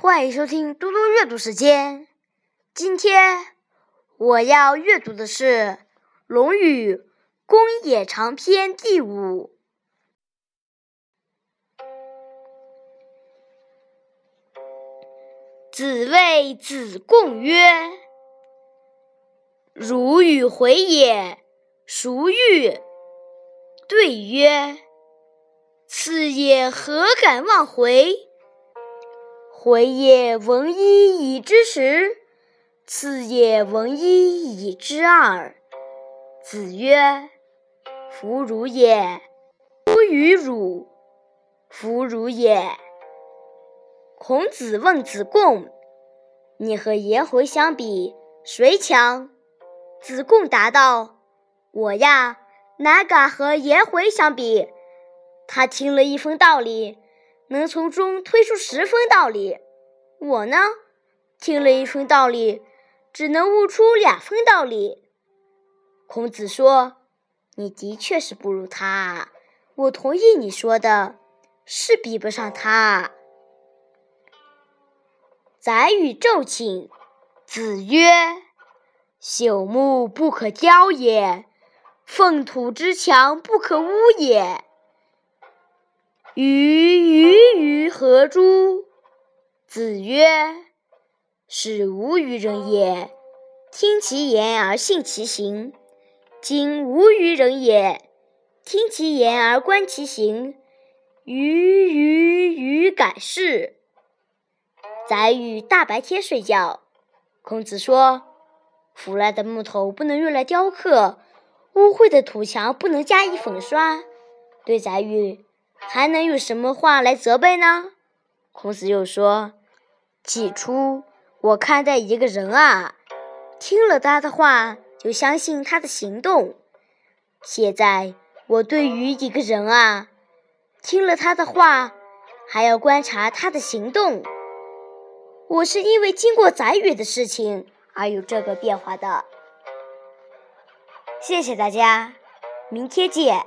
欢迎收听嘟嘟阅读时间。今天我要阅读的是《论语·公冶长篇》第五。子谓子贡曰：“如与回也，孰欲？”对曰：“此也，何敢忘回？”回也闻一以知十，次也闻一以知二。子曰：“弗如也，吾与汝弗如也。”孔子问子贡：“你和颜回相比，谁强？”子贡答道：“我呀，哪敢和颜回相比？他听了一分道理。”能从中推出十分道理，我呢，听了一分道理，只能悟出两分道理。孔子说：“你的确是不如他，我同意你说的，是比不上他。”宰予昼寝，子曰：“朽木不可雕也，粪土之墙不可污也。”鱼鱼于何诸？子曰：“是无于人也，听其言而信其行。今无于人也，听其言而观其行。鱼鱼鱼改是。”宰予大白天睡觉。孔子说：“腐烂的木头不能用来雕刻，污秽的土墙不能加以粉刷。”对宰予。还能有什么话来责备呢？孔子又说：“起初我看待一个人啊，听了他的话就相信他的行动；现在我对于一个人啊，听了他的话还要观察他的行动。我是因为经过宰予的事情而有这个变化的。”谢谢大家，明天见。